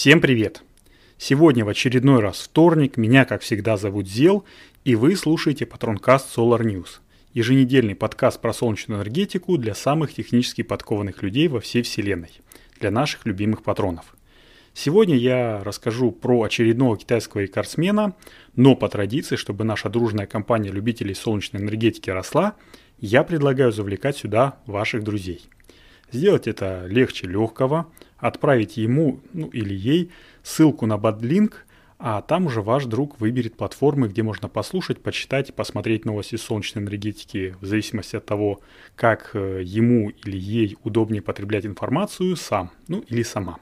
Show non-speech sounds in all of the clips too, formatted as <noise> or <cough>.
Всем привет! Сегодня в очередной раз вторник, меня как всегда зовут Зел, и вы слушаете Патронкаст Solar News, еженедельный подкаст про солнечную энергетику для самых технически подкованных людей во всей вселенной, для наших любимых патронов. Сегодня я расскажу про очередного китайского рекордсмена, но по традиции, чтобы наша дружная компания любителей солнечной энергетики росла, я предлагаю завлекать сюда ваших друзей. Сделать это легче легкого, отправить ему ну, или ей ссылку на бадлинк, а там уже ваш друг выберет платформы, где можно послушать, почитать, посмотреть новости солнечной энергетики в зависимости от того, как э, ему или ей удобнее потреблять информацию сам, ну или сама.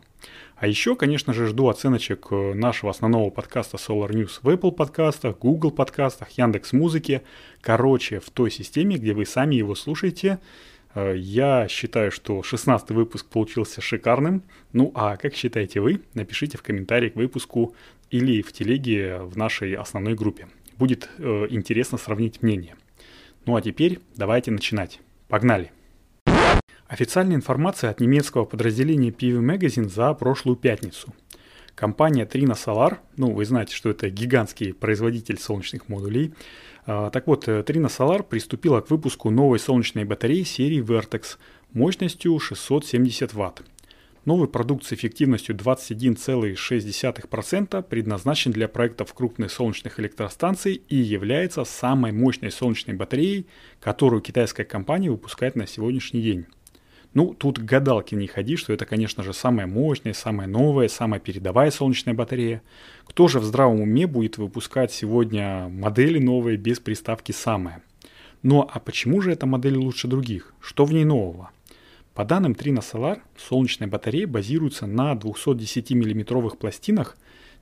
А еще, конечно же, жду оценочек э, нашего основного подкаста Solar News в Apple подкастах, Google подкастах, Яндекс Музыке. Короче, в той системе, где вы сами его слушаете. Э, я считаю, что 16 выпуск получился шикарным. Ну а как считаете вы? Напишите в комментарии к выпуску или в телеге в нашей основной группе. Будет э, интересно сравнить мнение. Ну а теперь давайте начинать. Погнали! Официальная информация от немецкого подразделения PV Magazine за прошлую пятницу. Компания Trina Solar, ну вы знаете, что это гигантский производитель солнечных модулей, а, так вот, э, Trina Solar приступила к выпуску новой солнечной батареи серии Vertex мощностью 670 Вт. Новый продукт с эффективностью 21,6% предназначен для проектов крупных солнечных электростанций и является самой мощной солнечной батареей, которую китайская компания выпускает на сегодняшний день. Ну, тут гадалки не ходи, что это, конечно же, самая мощная, самая новая, самая передовая солнечная батарея. Кто же в здравом уме будет выпускать сегодня модели новые без приставки «самая»? Ну а почему же эта модель лучше других? Что в ней нового? По данным Trina Solar, солнечная батарея базируется на 210 миллиметровых пластинах,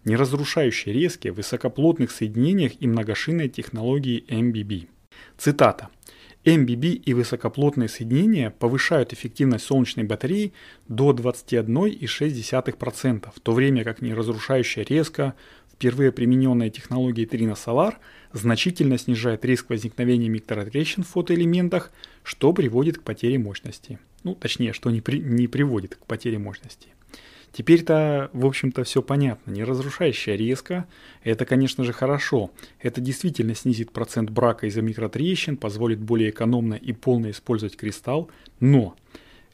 не разрушающей резкие, высокоплотных соединениях и многошинной технологии MBB. Цитата. MBB и высокоплотные соединения повышают эффективность солнечной батареи до 21,6%, в то время как неразрушающая резко, впервые примененная технология Trina Solar значительно снижает риск возникновения микротрещин в фотоэлементах, что приводит к потере мощности. Ну, точнее, что не, при, не приводит к потере мощности. Теперь-то, в общем-то, все понятно. Не разрушающая резко – это, конечно же, хорошо. Это действительно снизит процент брака из-за микротрещин, позволит более экономно и полно использовать кристалл. Но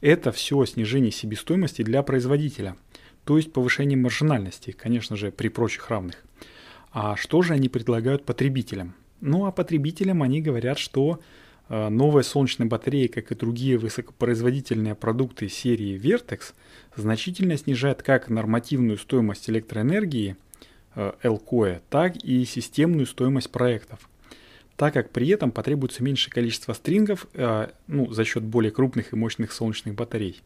это все снижение себестоимости для производителя, то есть повышение маржинальности, конечно же, при прочих равных. А что же они предлагают потребителям? Ну, а потребителям они говорят, что новая солнечная батарея, как и другие высокопроизводительные продукты серии Vertex, значительно снижает как нормативную стоимость электроэнергии LCOE, э, так и системную стоимость проектов, так как при этом потребуется меньшее количество стрингов э, ну, за счет более крупных и мощных солнечных батарей.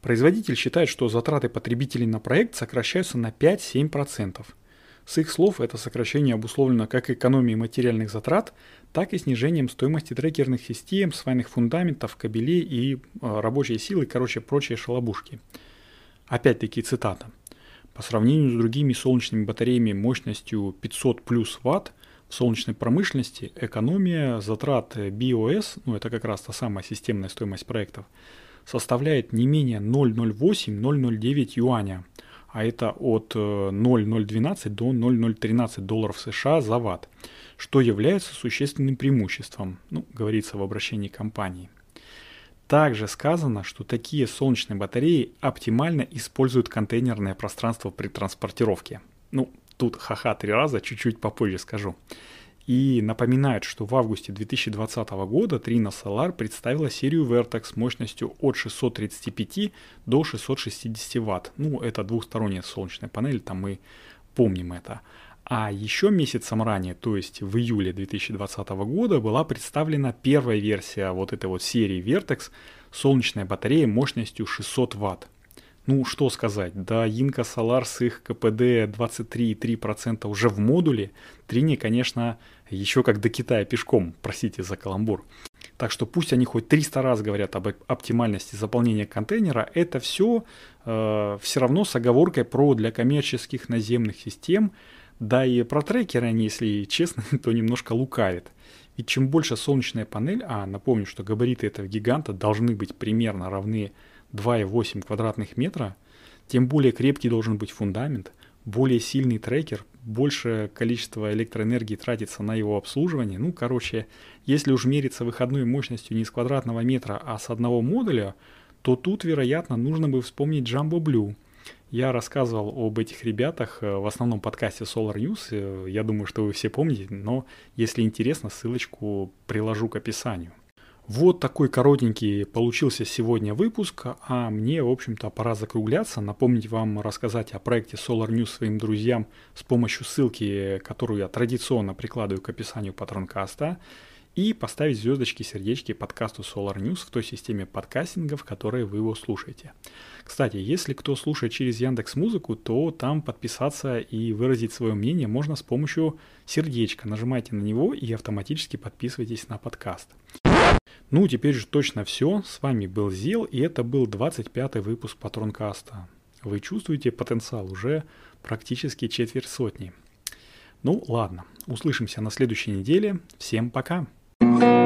Производитель считает, что затраты потребителей на проект сокращаются на 5-7%. С их слов это сокращение обусловлено как экономией материальных затрат, так и снижением стоимости трекерных систем, свайных фундаментов, кабелей и э, рабочей силы, короче, прочие шалобушки. Опять-таки цитата. По сравнению с другими солнечными батареями мощностью 500 плюс ватт, в солнечной промышленности экономия затрат BOS, ну это как раз та самая системная стоимость проектов, составляет не менее 0,08-0,09 юаня, а это от 0,012 до 0,013 долларов США за ватт что является существенным преимуществом, ну, говорится в обращении компании. Также сказано, что такие солнечные батареи оптимально используют контейнерное пространство при транспортировке. Ну, тут ха-ха три раза, чуть-чуть попозже скажу. И напоминают, что в августе 2020 года Trina Solar представила серию Vertex мощностью от 635 до 660 Вт. Ну, это двухсторонняя солнечная панель, там мы помним это. А еще месяцем ранее, то есть в июле 2020 года, была представлена первая версия вот этой вот серии Vertex солнечная батарея мощностью 600 Вт. Ну, что сказать, да, Inca Solar с их КПД 23,3% уже в модуле, Трини, конечно, еще как до Китая пешком, простите за каламбур. Так что пусть они хоть 300 раз говорят об оптимальности заполнения контейнера, это все э, все равно с оговоркой про для коммерческих наземных систем – да и про трекеры они, если честно, <laughs> то немножко лукавят. Ведь чем больше солнечная панель, а напомню, что габариты этого гиганта должны быть примерно равны 2,8 квадратных метра, тем более крепкий должен быть фундамент, более сильный трекер, большее количество электроэнергии тратится на его обслуживание. Ну, короче, если уж мериться выходной мощностью не с квадратного метра, а с одного модуля, то тут, вероятно, нужно бы вспомнить Jumbo Blue. Я рассказывал об этих ребятах э, в основном подкасте Solar News. Э, я думаю, что вы все помните, но если интересно, ссылочку приложу к описанию. Вот такой коротенький получился сегодня выпуск, а мне, в общем-то, пора закругляться, напомнить вам рассказать о проекте Solar News своим друзьям с помощью ссылки, которую я традиционно прикладываю к описанию патронкаста, и поставить звездочки, сердечки подкасту Solar News в той системе подкастинга, в которой вы его слушаете. Кстати, если кто слушает через Яндекс Музыку, то там подписаться и выразить свое мнение можно с помощью сердечка. Нажимайте на него и автоматически подписывайтесь на подкаст. Ну, теперь же точно все. С вами был Зил, и это был 25-й выпуск Патронкаста. Вы чувствуете потенциал уже практически четверть сотни. Ну, ладно, услышимся на следующей неделе. Всем пока! thank you